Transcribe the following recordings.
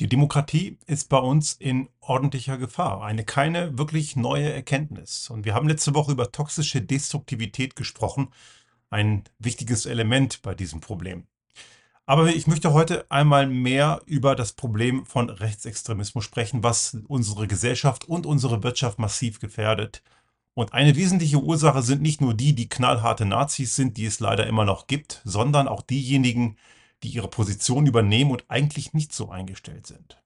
Die Demokratie ist bei uns in ordentlicher Gefahr. Eine keine wirklich neue Erkenntnis. Und wir haben letzte Woche über toxische Destruktivität gesprochen. Ein wichtiges Element bei diesem Problem. Aber ich möchte heute einmal mehr über das Problem von Rechtsextremismus sprechen, was unsere Gesellschaft und unsere Wirtschaft massiv gefährdet. Und eine wesentliche Ursache sind nicht nur die, die knallharte Nazis sind, die es leider immer noch gibt, sondern auch diejenigen, die ihre Position übernehmen und eigentlich nicht so eingestellt sind.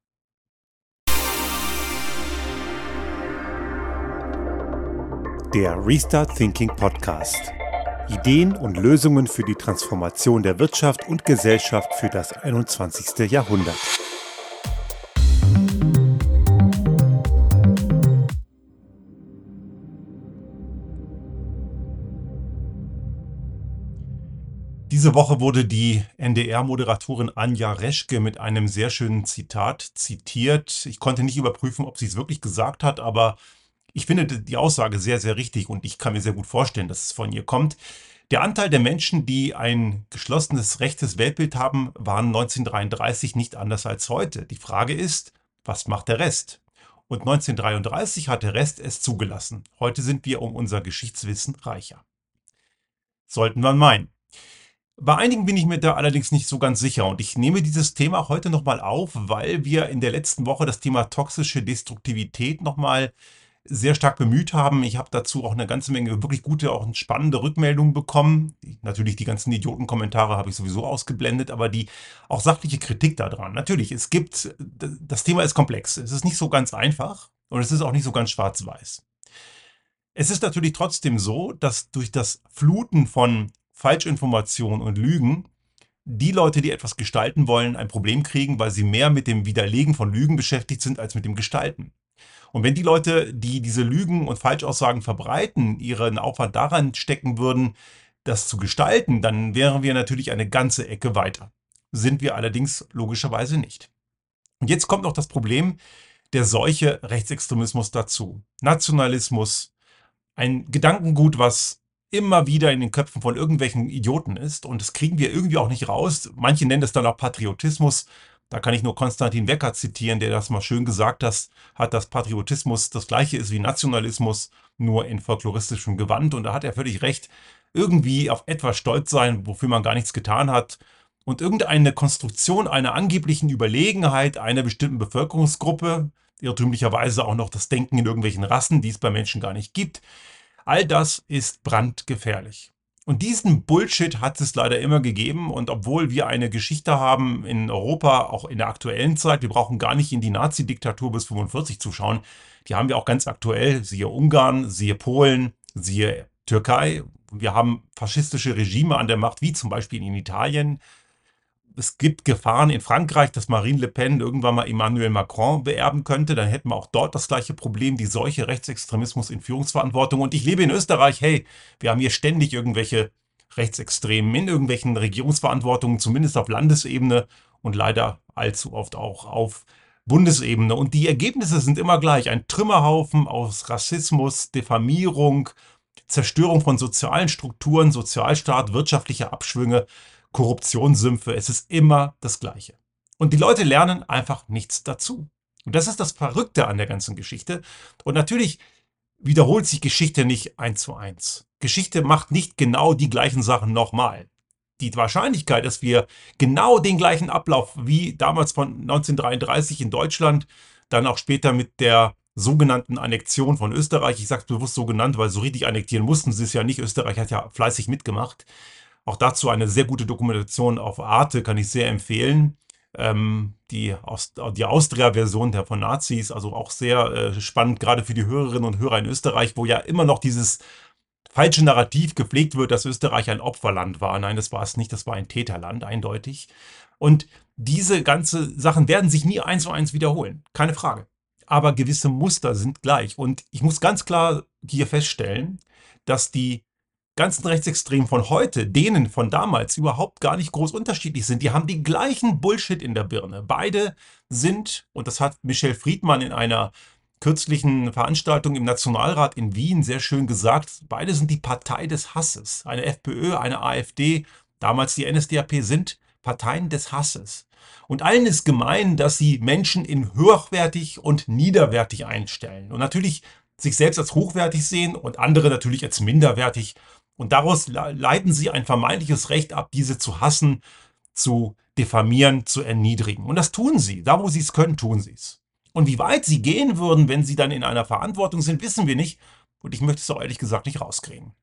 Der Restart Thinking Podcast. Ideen und Lösungen für die Transformation der Wirtschaft und Gesellschaft für das 21. Jahrhundert. Diese Woche wurde die NDR-Moderatorin Anja Reschke mit einem sehr schönen Zitat zitiert. Ich konnte nicht überprüfen, ob sie es wirklich gesagt hat, aber ich finde die Aussage sehr, sehr richtig und ich kann mir sehr gut vorstellen, dass es von ihr kommt. Der Anteil der Menschen, die ein geschlossenes rechtes Weltbild haben, waren 1933 nicht anders als heute. Die Frage ist, was macht der Rest? Und 1933 hat der Rest es zugelassen. Heute sind wir um unser Geschichtswissen reicher. Sollten wir meinen. Bei einigen bin ich mir da allerdings nicht so ganz sicher und ich nehme dieses Thema heute nochmal auf, weil wir in der letzten Woche das Thema toxische Destruktivität nochmal sehr stark bemüht haben. Ich habe dazu auch eine ganze Menge wirklich gute, auch spannende Rückmeldungen bekommen. Natürlich die ganzen Idiotenkommentare habe ich sowieso ausgeblendet, aber die auch sachliche Kritik daran. Natürlich, es gibt, das Thema ist komplex. Es ist nicht so ganz einfach und es ist auch nicht so ganz schwarz-weiß. Es ist natürlich trotzdem so, dass durch das Fluten von Falschinformationen und Lügen die Leute, die etwas gestalten wollen, ein Problem kriegen, weil sie mehr mit dem Widerlegen von Lügen beschäftigt sind als mit dem Gestalten. Und wenn die Leute, die diese Lügen und Falschaussagen verbreiten, ihren Aufwand daran stecken würden, das zu gestalten, dann wären wir natürlich eine ganze Ecke weiter. Sind wir allerdings logischerweise nicht. Und jetzt kommt noch das Problem der Seuche Rechtsextremismus dazu. Nationalismus, ein Gedankengut, was immer wieder in den Köpfen von irgendwelchen Idioten ist. Und das kriegen wir irgendwie auch nicht raus. Manche nennen das dann auch Patriotismus. Da kann ich nur Konstantin Wecker zitieren, der das mal schön gesagt hat, hat, dass Patriotismus das gleiche ist wie Nationalismus, nur in folkloristischem Gewand. Und da hat er völlig recht. Irgendwie auf etwas stolz sein, wofür man gar nichts getan hat. Und irgendeine Konstruktion einer angeblichen Überlegenheit einer bestimmten Bevölkerungsgruppe, irrtümlicherweise auch noch das Denken in irgendwelchen Rassen, die es bei Menschen gar nicht gibt, All das ist brandgefährlich. Und diesen Bullshit hat es leider immer gegeben. Und obwohl wir eine Geschichte haben in Europa, auch in der aktuellen Zeit, wir brauchen gar nicht in die Nazi-Diktatur bis 45 zu schauen. Die haben wir auch ganz aktuell. Siehe Ungarn, siehe Polen, siehe Türkei. Wir haben faschistische Regime an der Macht, wie zum Beispiel in Italien, es gibt Gefahren in Frankreich, dass Marine Le Pen irgendwann mal Emmanuel Macron beerben könnte. Dann hätten wir auch dort das gleiche Problem, die solche Rechtsextremismus in Führungsverantwortung. Und ich lebe in Österreich. Hey, wir haben hier ständig irgendwelche Rechtsextremen in irgendwelchen Regierungsverantwortungen, zumindest auf Landesebene und leider allzu oft auch auf Bundesebene. Und die Ergebnisse sind immer gleich. Ein Trümmerhaufen aus Rassismus, Diffamierung, Zerstörung von sozialen Strukturen, Sozialstaat, wirtschaftliche Abschwünge. Korruptionssümpfe, es ist immer das Gleiche. Und die Leute lernen einfach nichts dazu. Und das ist das Verrückte an der ganzen Geschichte. Und natürlich wiederholt sich Geschichte nicht eins zu eins. Geschichte macht nicht genau die gleichen Sachen nochmal. Die Wahrscheinlichkeit, dass wir genau den gleichen Ablauf wie damals von 1933 in Deutschland, dann auch später mit der sogenannten Annexion von Österreich, ich sage bewusst so genannt, weil so richtig annektieren mussten sie es ja nicht, Österreich hat ja fleißig mitgemacht, auch dazu eine sehr gute Dokumentation auf Arte, kann ich sehr empfehlen. Ähm, die, Aust die Austria-Version der von Nazis, also auch sehr äh, spannend, gerade für die Hörerinnen und Hörer in Österreich, wo ja immer noch dieses falsche Narrativ gepflegt wird, dass Österreich ein Opferland war. Nein, das war es nicht, das war ein Täterland, eindeutig. Und diese ganzen Sachen werden sich nie eins zu eins wiederholen, keine Frage. Aber gewisse Muster sind gleich. Und ich muss ganz klar hier feststellen, dass die ganzen Rechtsextremen von heute, denen von damals überhaupt gar nicht groß unterschiedlich sind. Die haben die gleichen Bullshit in der Birne. Beide sind, und das hat Michel Friedmann in einer kürzlichen Veranstaltung im Nationalrat in Wien sehr schön gesagt, beide sind die Partei des Hasses. Eine FPÖ, eine AfD, damals die NSDAP sind Parteien des Hasses. Und allen ist gemein, dass sie Menschen in hochwertig und niederwertig einstellen. Und natürlich sich selbst als hochwertig sehen und andere natürlich als minderwertig. Und daraus leiten sie ein vermeintliches Recht ab, diese zu hassen, zu diffamieren, zu erniedrigen. Und das tun sie. Da, wo sie es können, tun sie es. Und wie weit sie gehen würden, wenn sie dann in einer Verantwortung sind, wissen wir nicht. Und ich möchte es auch ehrlich gesagt nicht rauskriegen.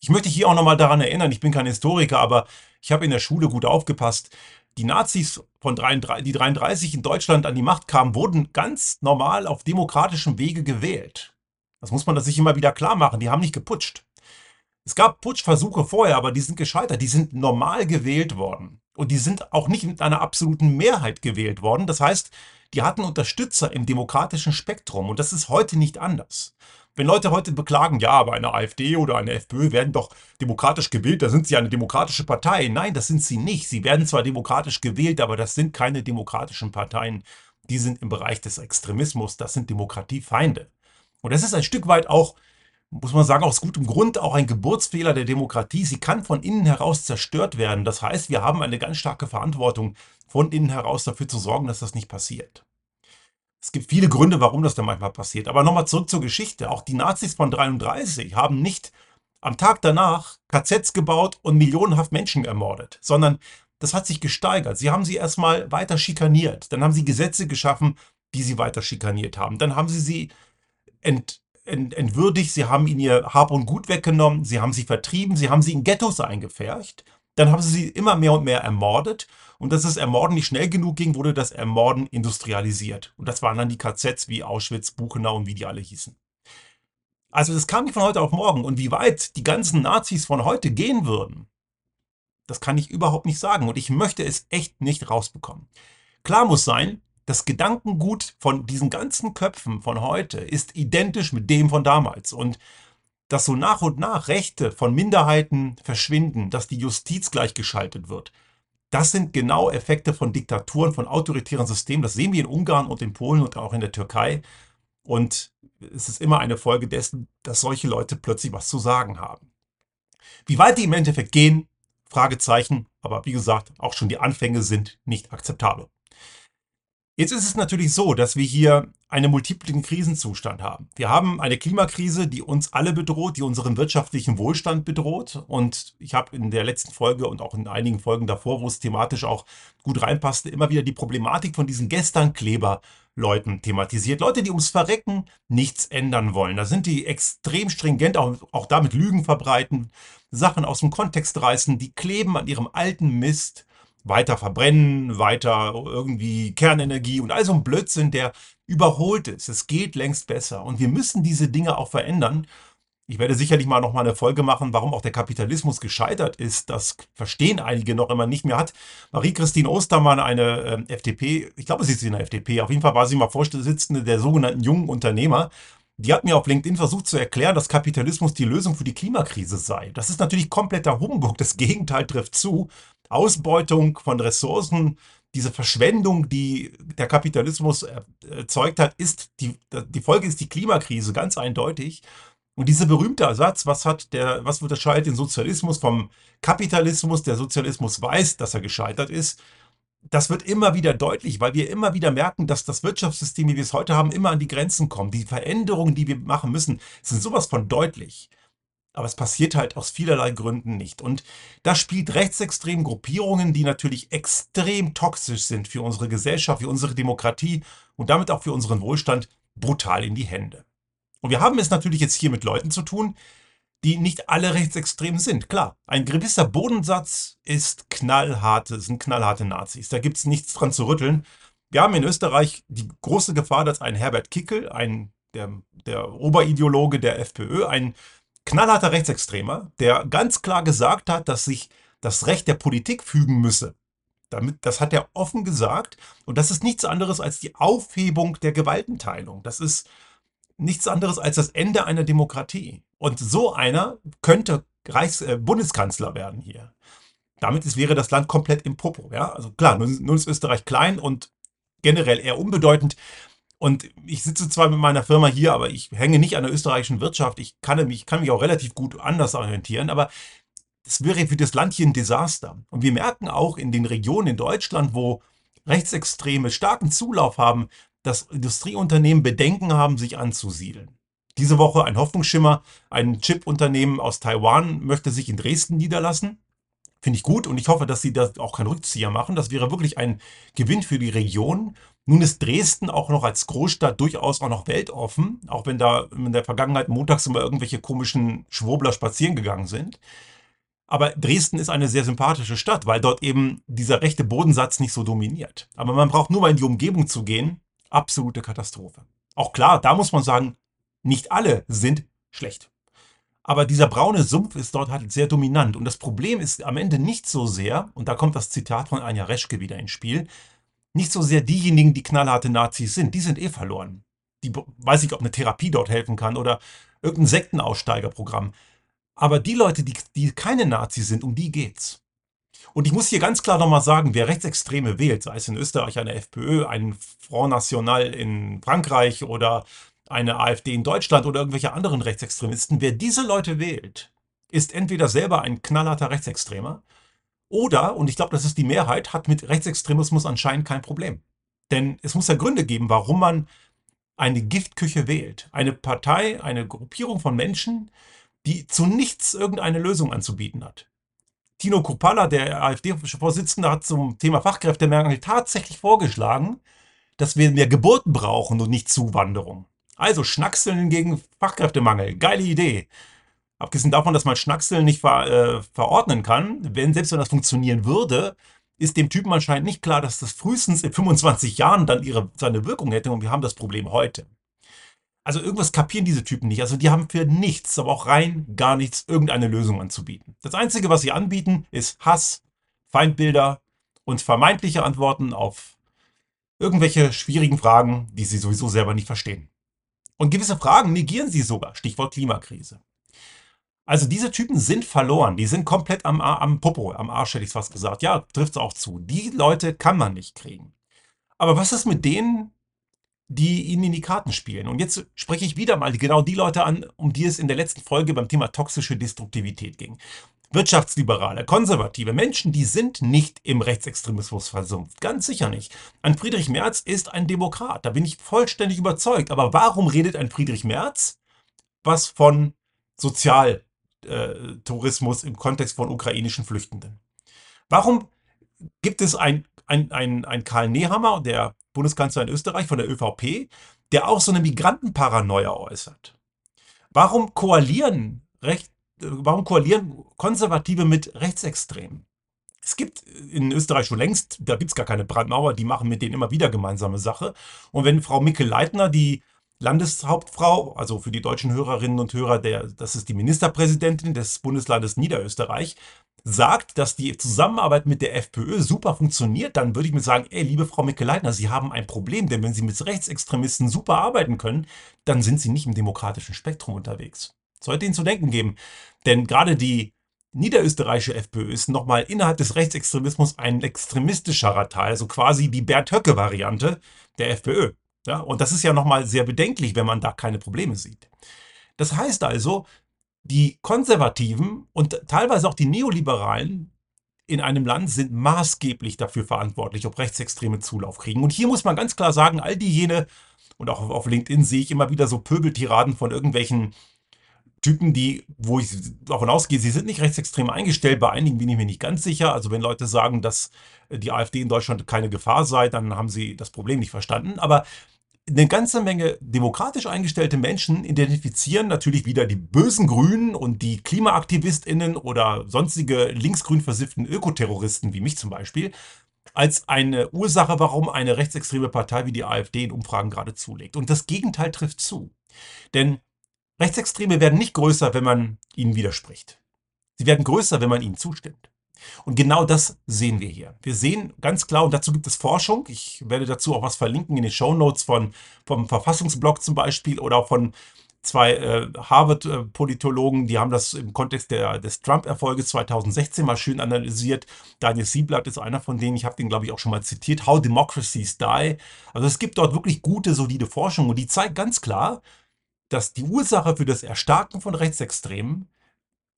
Ich möchte hier auch nochmal daran erinnern, ich bin kein Historiker, aber ich habe in der Schule gut aufgepasst. Die Nazis, von 33, die 33 in Deutschland an die Macht kamen, wurden ganz normal auf demokratischem Wege gewählt. Das muss man sich immer wieder klar machen. Die haben nicht geputscht. Es gab Putschversuche vorher, aber die sind gescheitert. Die sind normal gewählt worden. Und die sind auch nicht mit einer absoluten Mehrheit gewählt worden. Das heißt, die hatten Unterstützer im demokratischen Spektrum. Und das ist heute nicht anders. Wenn Leute heute beklagen, ja, aber eine AfD oder eine FPÖ werden doch demokratisch gewählt, da sind sie eine demokratische Partei. Nein, das sind sie nicht. Sie werden zwar demokratisch gewählt, aber das sind keine demokratischen Parteien. Die sind im Bereich des Extremismus, das sind Demokratiefeinde. Und das ist ein Stück weit auch, muss man sagen, aus gutem Grund auch ein Geburtsfehler der Demokratie. Sie kann von innen heraus zerstört werden. Das heißt, wir haben eine ganz starke Verantwortung, von innen heraus dafür zu sorgen, dass das nicht passiert. Es gibt viele Gründe, warum das dann manchmal passiert. Aber nochmal zurück zur Geschichte. Auch die Nazis von 33 haben nicht am Tag danach KZs gebaut und millionenhaft Menschen ermordet, sondern das hat sich gesteigert. Sie haben sie erstmal weiter schikaniert. Dann haben sie Gesetze geschaffen, die sie weiter schikaniert haben. Dann haben sie sie ent, ent, entwürdigt, sie haben ihnen ihr Hab und Gut weggenommen, sie haben sie vertrieben, sie haben sie in Ghettos eingepfercht. Dann haben sie sie immer mehr und mehr ermordet und dass das Ermorden nicht schnell genug ging, wurde das Ermorden industrialisiert. Und das waren dann die KZs wie Auschwitz, Buchenau und wie die alle hießen. Also das kam nicht von heute auf morgen. Und wie weit die ganzen Nazis von heute gehen würden, das kann ich überhaupt nicht sagen. Und ich möchte es echt nicht rausbekommen. Klar muss sein, das Gedankengut von diesen ganzen Köpfen von heute ist identisch mit dem von damals. Und dass so nach und nach Rechte von Minderheiten verschwinden, dass die Justiz gleichgeschaltet wird, das sind genau Effekte von Diktaturen, von autoritären Systemen. Das sehen wir in Ungarn und in Polen und auch in der Türkei. Und es ist immer eine Folge dessen, dass solche Leute plötzlich was zu sagen haben. Wie weit die im Endeffekt gehen, Fragezeichen, aber wie gesagt, auch schon die Anfänge sind nicht akzeptabel. Jetzt ist es natürlich so, dass wir hier einen multiplen Krisenzustand haben. Wir haben eine Klimakrise, die uns alle bedroht, die unseren wirtschaftlichen Wohlstand bedroht. Und ich habe in der letzten Folge und auch in einigen Folgen davor, wo es thematisch auch gut reinpasste, immer wieder die Problematik von diesen Gestern-Kleber-Leuten thematisiert. Leute, die ums Verrecken nichts ändern wollen. Da sind die extrem stringent, auch, auch damit Lügen verbreiten, Sachen aus dem Kontext reißen, die kleben an ihrem alten Mist weiter verbrennen, weiter irgendwie Kernenergie und all so ein Blödsinn, der überholt ist. Es geht längst besser und wir müssen diese Dinge auch verändern. Ich werde sicherlich mal noch mal eine Folge machen, warum auch der Kapitalismus gescheitert ist. Das verstehen einige noch immer nicht mehr. Hat Marie-Christine Ostermann, eine äh, FDP, ich glaube, sie ist in der FDP, auf jeden Fall war sie mal Vorsitzende der sogenannten jungen Unternehmer. Die hat mir auf LinkedIn versucht zu erklären, dass Kapitalismus die Lösung für die Klimakrise sei. Das ist natürlich kompletter Humbug. Das Gegenteil trifft zu. Ausbeutung von Ressourcen, diese Verschwendung, die der Kapitalismus erzeugt hat, ist die, die Folge ist die Klimakrise, ganz eindeutig. Und dieser berühmte Ersatz, was hat der, was unterscheidet den Sozialismus vom Kapitalismus? Der Sozialismus weiß, dass er gescheitert ist. Das wird immer wieder deutlich, weil wir immer wieder merken, dass das Wirtschaftssystem, wie wir es heute haben, immer an die Grenzen kommt. Die Veränderungen, die wir machen müssen, sind sowas von deutlich. Aber es passiert halt aus vielerlei Gründen nicht. Und da spielt rechtsextremen Gruppierungen, die natürlich extrem toxisch sind für unsere Gesellschaft, für unsere Demokratie und damit auch für unseren Wohlstand, brutal in die Hände. Und wir haben es natürlich jetzt hier mit Leuten zu tun, die nicht alle rechtsextrem sind. Klar, ein gewisser Bodensatz ist knallharte, sind knallharte Nazis. Da gibt es nichts dran zu rütteln. Wir haben in Österreich die große Gefahr, dass ein Herbert Kickel, ein, der, der Oberideologe der FPÖ, ein knallharter Rechtsextremer, der ganz klar gesagt hat, dass sich das Recht der Politik fügen müsse. Damit, das hat er offen gesagt. Und das ist nichts anderes als die Aufhebung der Gewaltenteilung. Das ist nichts anderes als das Ende einer Demokratie. Und so einer könnte Reichs äh, Bundeskanzler werden hier. Damit ist, wäre das Land komplett im Popo. Ja? Also klar, nun, nun ist Österreich klein und generell eher unbedeutend. Und ich sitze zwar mit meiner Firma hier, aber ich hänge nicht an der österreichischen Wirtschaft. Ich kann mich, kann mich auch relativ gut anders orientieren, aber es wäre für das Land hier ein Desaster. Und wir merken auch in den Regionen in Deutschland, wo Rechtsextreme starken Zulauf haben, dass Industrieunternehmen Bedenken haben, sich anzusiedeln. Diese Woche ein Hoffnungsschimmer. Ein Chip-Unternehmen aus Taiwan möchte sich in Dresden niederlassen. Finde ich gut und ich hoffe, dass sie da auch keinen Rückzieher machen. Das wäre wirklich ein Gewinn für die Region. Nun ist Dresden auch noch als Großstadt durchaus auch noch weltoffen, auch wenn da in der Vergangenheit montags immer irgendwelche komischen Schwurbler spazieren gegangen sind. Aber Dresden ist eine sehr sympathische Stadt, weil dort eben dieser rechte Bodensatz nicht so dominiert. Aber man braucht nur mal in die Umgebung zu gehen. Absolute Katastrophe. Auch klar, da muss man sagen, nicht alle sind schlecht. Aber dieser braune Sumpf ist dort halt sehr dominant. Und das Problem ist am Ende nicht so sehr, und da kommt das Zitat von Anja Reschke wieder ins Spiel, nicht so sehr diejenigen, die knallharte Nazis sind. Die sind eh verloren. Die weiß ich, ob eine Therapie dort helfen kann oder irgendein Sektenaussteigerprogramm. Aber die Leute, die, die keine Nazis sind, um die geht's. Und ich muss hier ganz klar nochmal sagen, wer Rechtsextreme wählt, sei es in Österreich eine FPÖ, ein Front National in Frankreich oder eine AfD in Deutschland oder irgendwelche anderen Rechtsextremisten, wer diese Leute wählt, ist entweder selber ein knallharter Rechtsextremer oder, und ich glaube, das ist die Mehrheit, hat mit Rechtsextremismus anscheinend kein Problem. Denn es muss ja Gründe geben, warum man eine Giftküche wählt. Eine Partei, eine Gruppierung von Menschen, die zu nichts irgendeine Lösung anzubieten hat. Tino Kupala, der AfD-Vorsitzende, hat zum Thema Fachkräftemangel tatsächlich vorgeschlagen, dass wir mehr Geburten brauchen und nicht Zuwanderung. Also Schnackseln gegen Fachkräftemangel. Geile Idee. Abgesehen davon, dass man Schnackseln nicht ver, äh, verordnen kann, wenn selbst wenn das funktionieren würde, ist dem Typen anscheinend nicht klar, dass das frühestens in 25 Jahren dann ihre, seine Wirkung hätte und wir haben das Problem heute. Also irgendwas kapieren diese Typen nicht. Also die haben für nichts, aber auch rein gar nichts, irgendeine Lösung anzubieten. Das Einzige, was sie anbieten, ist Hass, Feindbilder und vermeintliche Antworten auf irgendwelche schwierigen Fragen, die sie sowieso selber nicht verstehen. Und gewisse Fragen negieren sie sogar. Stichwort Klimakrise. Also diese Typen sind verloren. Die sind komplett am, am Popo, am Arsch hätte ich fast gesagt. Ja, trifft es auch zu. Die Leute kann man nicht kriegen. Aber was ist mit denen, die ihnen in die Karten spielen? Und jetzt spreche ich wieder mal genau die Leute an, um die es in der letzten Folge beim Thema toxische Destruktivität ging. Wirtschaftsliberale, konservative Menschen, die sind nicht im Rechtsextremismus versumpft. Ganz sicher nicht. Ein Friedrich Merz ist ein Demokrat. Da bin ich vollständig überzeugt. Aber warum redet ein Friedrich Merz was von Sozialtourismus im Kontext von ukrainischen Flüchtenden? Warum gibt es ein, ein, ein, ein Karl Nehammer, der Bundeskanzler in Österreich von der ÖVP, der auch so eine Migrantenparanoia äußert? Warum koalieren Recht, warum koalieren Konservative mit Rechtsextremen? Es gibt in Österreich schon längst, da gibt es gar keine Brandmauer, die machen mit denen immer wieder gemeinsame Sache. Und wenn Frau Mikkel-Leitner, die Landeshauptfrau, also für die deutschen Hörerinnen und Hörer, der, das ist die Ministerpräsidentin des Bundeslandes Niederösterreich, sagt, dass die Zusammenarbeit mit der FPÖ super funktioniert, dann würde ich mir sagen, ey, liebe Frau Mikkel-Leitner, Sie haben ein Problem, denn wenn Sie mit Rechtsextremisten super arbeiten können, dann sind Sie nicht im demokratischen Spektrum unterwegs. Sollte Ihnen zu denken geben. Denn gerade die niederösterreichische FPÖ ist nochmal innerhalb des Rechtsextremismus ein extremistischerer Teil, also quasi die Bert Höcke-Variante der FPÖ. Ja, und das ist ja nochmal sehr bedenklich, wenn man da keine Probleme sieht. Das heißt also, die Konservativen und teilweise auch die Neoliberalen in einem Land sind maßgeblich dafür verantwortlich, ob Rechtsextreme Zulauf kriegen. Und hier muss man ganz klar sagen, all diejenigen, und auch auf LinkedIn sehe ich immer wieder so Pöbeltiraden von irgendwelchen Typen, die, wo ich davon ausgehe, sie sind nicht rechtsextrem eingestellt. Bei einigen bin ich mir nicht ganz sicher. Also wenn Leute sagen, dass die AfD in Deutschland keine Gefahr sei, dann haben sie das Problem nicht verstanden. Aber eine ganze Menge demokratisch eingestellte Menschen identifizieren natürlich wieder die bösen Grünen und die KlimaaktivistInnen oder sonstige linksgrün versifften Ökoterroristen wie mich zum Beispiel als eine Ursache, warum eine rechtsextreme Partei wie die AfD in Umfragen gerade zulegt. Und das Gegenteil trifft zu. Denn Rechtsextreme werden nicht größer, wenn man ihnen widerspricht. Sie werden größer, wenn man ihnen zustimmt. Und genau das sehen wir hier. Wir sehen ganz klar, und dazu gibt es Forschung, ich werde dazu auch was verlinken in den Show Notes von, vom Verfassungsblog zum Beispiel oder auch von zwei äh, Harvard-Politologen, die haben das im Kontext der, des Trump-Erfolges 2016 mal schön analysiert. Daniel Sieblatt ist einer von denen, ich habe den, glaube ich, auch schon mal zitiert, How Democracies Die. Also es gibt dort wirklich gute, solide Forschung und die zeigt ganz klar, dass die Ursache für das Erstarken von Rechtsextremen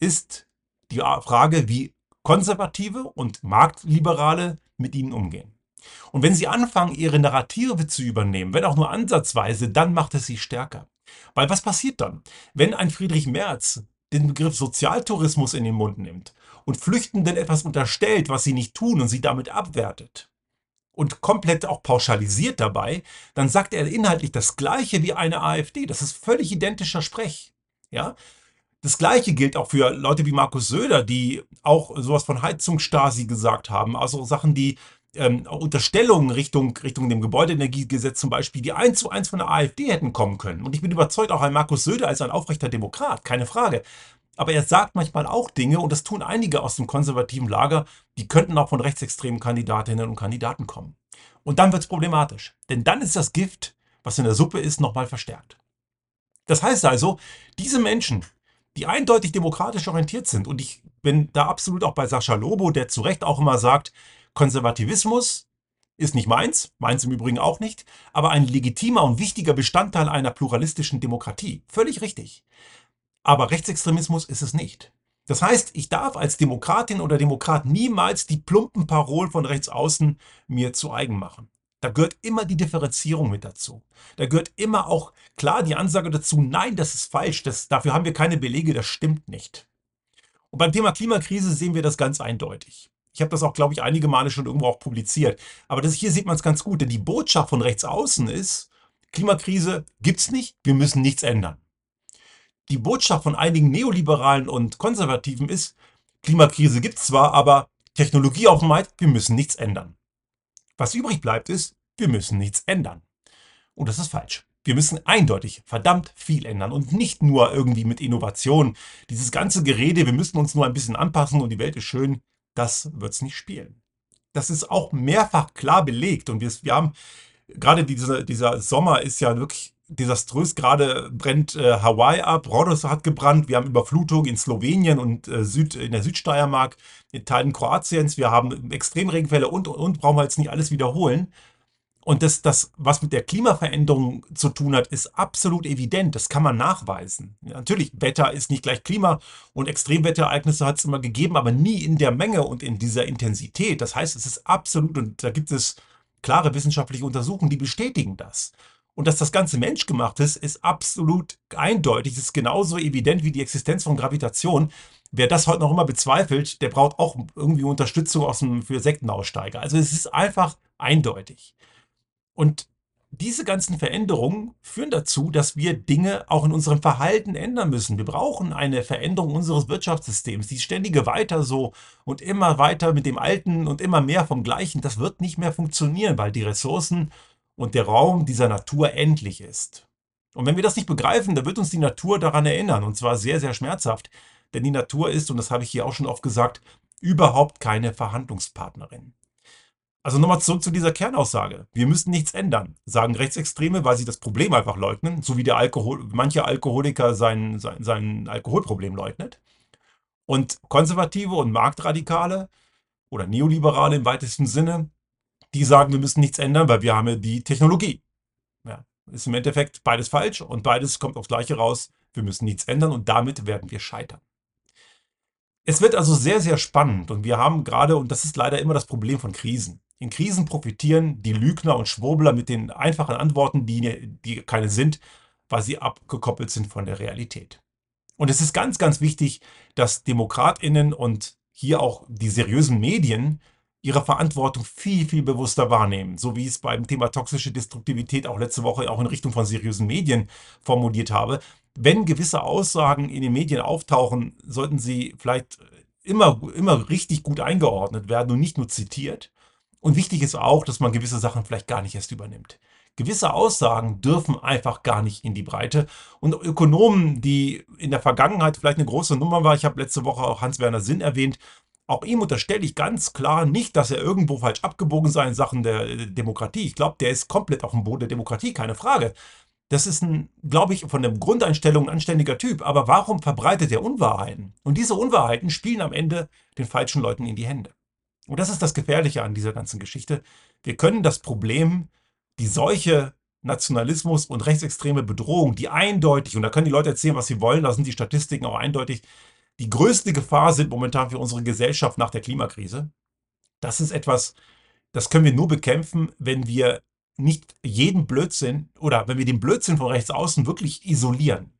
ist die Frage, wie Konservative und Marktliberale mit ihnen umgehen. Und wenn sie anfangen, ihre Narrative zu übernehmen, wenn auch nur ansatzweise, dann macht es sie stärker. Weil was passiert dann? Wenn ein Friedrich Merz den Begriff Sozialtourismus in den Mund nimmt und Flüchtenden etwas unterstellt, was sie nicht tun und sie damit abwertet und komplett auch pauschalisiert dabei, dann sagt er inhaltlich das Gleiche wie eine AfD. Das ist völlig identischer Sprech. Ja? Das Gleiche gilt auch für Leute wie Markus Söder, die auch sowas von Heizungsstasi gesagt haben. Also Sachen, die ähm, Unterstellungen Richtung, Richtung dem Gebäudeenergiegesetz zum Beispiel, die eins zu eins von der AfD hätten kommen können. Und ich bin überzeugt, auch ein Markus Söder als ein aufrechter Demokrat, keine Frage. Aber er sagt manchmal auch Dinge, und das tun einige aus dem konservativen Lager, die könnten auch von rechtsextremen Kandidatinnen und Kandidaten kommen. Und dann wird es problematisch. Denn dann ist das Gift, was in der Suppe ist, nochmal verstärkt. Das heißt also, diese Menschen, die eindeutig demokratisch orientiert sind, und ich bin da absolut auch bei Sascha Lobo, der zu Recht auch immer sagt, Konservativismus ist nicht meins, meins im Übrigen auch nicht, aber ein legitimer und wichtiger Bestandteil einer pluralistischen Demokratie. Völlig richtig. Aber Rechtsextremismus ist es nicht. Das heißt, ich darf als Demokratin oder Demokrat niemals die plumpen Parolen von rechts außen mir zu eigen machen. Da gehört immer die Differenzierung mit dazu. Da gehört immer auch klar die Ansage dazu, nein, das ist falsch, das, dafür haben wir keine Belege, das stimmt nicht. Und beim Thema Klimakrise sehen wir das ganz eindeutig. Ich habe das auch, glaube ich, einige Male schon irgendwo auch publiziert. Aber das hier sieht man es ganz gut, denn die Botschaft von rechts außen ist, Klimakrise gibt es nicht, wir müssen nichts ändern. Die Botschaft von einigen Neoliberalen und Konservativen ist, Klimakrise gibt es zwar, aber Technologie auf dem Markt, wir müssen nichts ändern. Was übrig bleibt ist, wir müssen nichts ändern. Und das ist falsch. Wir müssen eindeutig verdammt viel ändern und nicht nur irgendwie mit Innovation. Dieses ganze Gerede, wir müssen uns nur ein bisschen anpassen und die Welt ist schön, das wird es nicht spielen. Das ist auch mehrfach klar belegt und wir, wir haben gerade diese, dieser Sommer ist ja wirklich desaströs. Gerade brennt äh, Hawaii ab, Rhodos hat gebrannt. Wir haben Überflutung in Slowenien und äh, Süd, in der Südsteiermark, in Teilen Kroatiens. Wir haben Extremregenfälle und, und, und, brauchen wir jetzt nicht alles wiederholen. Und das, das, was mit der Klimaveränderung zu tun hat, ist absolut evident. Das kann man nachweisen. Ja, natürlich, Wetter ist nicht gleich Klima und Extremwetterereignisse hat es immer gegeben, aber nie in der Menge und in dieser Intensität. Das heißt, es ist absolut, und da gibt es klare wissenschaftliche Untersuchungen, die bestätigen das. Und dass das Ganze menschgemacht ist, ist absolut eindeutig. Es ist genauso evident wie die Existenz von Gravitation. Wer das heute noch immer bezweifelt, der braucht auch irgendwie Unterstützung aus dem, für Sektenaussteiger. Also es ist einfach eindeutig. Und diese ganzen Veränderungen führen dazu, dass wir Dinge auch in unserem Verhalten ändern müssen. Wir brauchen eine Veränderung unseres Wirtschaftssystems. Die ständige weiter so und immer weiter mit dem Alten und immer mehr vom Gleichen, das wird nicht mehr funktionieren, weil die Ressourcen und der Raum dieser Natur endlich ist. Und wenn wir das nicht begreifen, dann wird uns die Natur daran erinnern, und zwar sehr, sehr schmerzhaft. Denn die Natur ist, und das habe ich hier auch schon oft gesagt, überhaupt keine Verhandlungspartnerin. Also nochmal zurück zu dieser Kernaussage. Wir müssen nichts ändern, sagen Rechtsextreme, weil sie das Problem einfach leugnen, so wie der Alkohol, manche Alkoholiker sein, sein, sein Alkoholproblem leugnet. Und Konservative und Marktradikale oder Neoliberale im weitesten Sinne, die sagen, wir müssen nichts ändern, weil wir haben ja die Technologie. Ja, ist im Endeffekt beides falsch und beides kommt aufs Gleiche raus. Wir müssen nichts ändern und damit werden wir scheitern. Es wird also sehr, sehr spannend und wir haben gerade, und das ist leider immer das Problem von Krisen, in Krisen profitieren die Lügner und Schwurbler mit den einfachen Antworten, die, die keine sind, weil sie abgekoppelt sind von der Realität. Und es ist ganz, ganz wichtig, dass Demokratinnen und hier auch die seriösen Medien ihre Verantwortung viel, viel bewusster wahrnehmen. So wie ich es beim Thema toxische Destruktivität auch letzte Woche auch in Richtung von seriösen Medien formuliert habe. Wenn gewisse Aussagen in den Medien auftauchen, sollten sie vielleicht immer, immer richtig gut eingeordnet werden und nicht nur zitiert. Und wichtig ist auch, dass man gewisse Sachen vielleicht gar nicht erst übernimmt. Gewisse Aussagen dürfen einfach gar nicht in die Breite. Und Ökonomen, die in der Vergangenheit vielleicht eine große Nummer war, ich habe letzte Woche auch Hans-Werner Sinn erwähnt, auch ihm unterstelle ich ganz klar nicht, dass er irgendwo falsch abgebogen sei in Sachen der Demokratie. Ich glaube, der ist komplett auf dem Boden der Demokratie, keine Frage. Das ist ein, glaube ich, von der Grundeinstellung ein anständiger Typ. Aber warum verbreitet er Unwahrheiten? Und diese Unwahrheiten spielen am Ende den falschen Leuten in die Hände. Und das ist das Gefährliche an dieser ganzen Geschichte. Wir können das Problem, die solche Nationalismus und rechtsextreme Bedrohung, die eindeutig, und da können die Leute erzählen, was sie wollen, da sind die Statistiken auch eindeutig, die größte Gefahr sind momentan für unsere Gesellschaft nach der Klimakrise. Das ist etwas, Das können wir nur bekämpfen, wenn wir nicht jeden Blödsinn oder wenn wir den Blödsinn von rechts außen wirklich isolieren.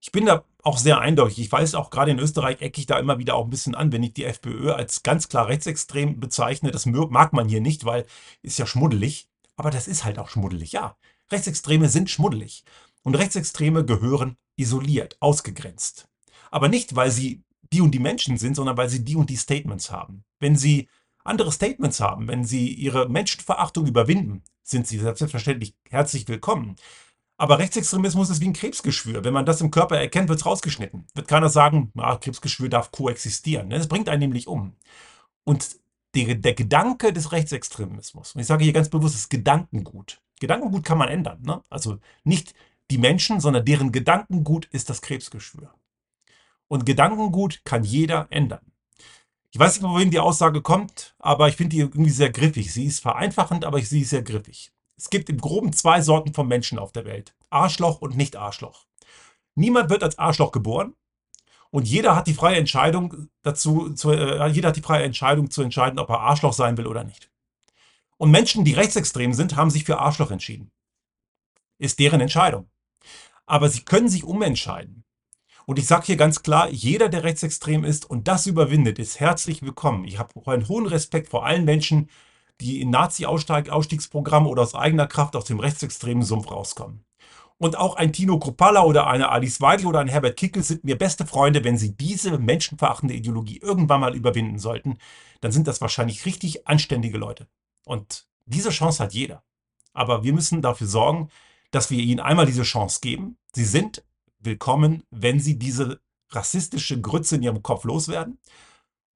Ich bin da auch sehr eindeutig. Ich weiß auch gerade in Österreich ecke ich da immer wieder auch ein bisschen an, wenn ich die FPÖ als ganz klar rechtsextrem bezeichne. Das mag man hier nicht, weil ist ja schmuddelig. Aber das ist halt auch schmuddelig, ja. Rechtsextreme sind schmuddelig. Und Rechtsextreme gehören isoliert, ausgegrenzt. Aber nicht, weil sie die und die Menschen sind, sondern weil sie die und die Statements haben. Wenn sie andere Statements haben, wenn sie ihre Menschenverachtung überwinden, sind sie selbstverständlich herzlich willkommen. Aber Rechtsextremismus ist wie ein Krebsgeschwür. Wenn man das im Körper erkennt, wird es rausgeschnitten. Wird keiner sagen, ah, Krebsgeschwür darf koexistieren. Das bringt einen nämlich um. Und der, der, Gedanke des Rechtsextremismus, und ich sage hier ganz bewusst, ist Gedankengut. Gedankengut kann man ändern. Ne? Also nicht die Menschen, sondern deren Gedankengut ist das Krebsgeschwür. Und Gedankengut kann jeder ändern. Ich weiß nicht, wohin die Aussage kommt, aber ich finde die irgendwie sehr griffig. Sie ist vereinfachend, aber ich sehe sie sehr griffig. Es gibt im Groben zwei Sorten von Menschen auf der Welt. Arschloch und Nicht-Arschloch. Niemand wird als Arschloch geboren und jeder hat die freie Entscheidung dazu, zu, äh, jeder hat die freie Entscheidung zu entscheiden, ob er Arschloch sein will oder nicht. Und Menschen, die rechtsextrem sind, haben sich für Arschloch entschieden. Ist deren Entscheidung. Aber sie können sich umentscheiden. Und ich sage hier ganz klar, jeder, der rechtsextrem ist und das überwindet, ist herzlich willkommen. Ich habe einen hohen Respekt vor allen Menschen, die in Nazi-Ausstiegsprogrammen oder aus eigener Kraft aus dem rechtsextremen Sumpf rauskommen. Und auch ein Tino Kropalla oder eine Alice Weidel oder ein Herbert Kickel sind mir beste Freunde, wenn sie diese menschenverachtende Ideologie irgendwann mal überwinden sollten, dann sind das wahrscheinlich richtig anständige Leute. Und diese Chance hat jeder. Aber wir müssen dafür sorgen, dass wir ihnen einmal diese Chance geben. Sie sind willkommen, wenn sie diese rassistische Grütze in ihrem Kopf loswerden.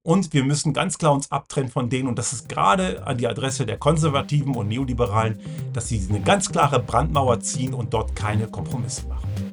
Und wir müssen ganz klar uns abtrennen von denen, und das ist gerade an die Adresse der Konservativen und Neoliberalen, dass sie eine ganz klare Brandmauer ziehen und dort keine Kompromisse machen.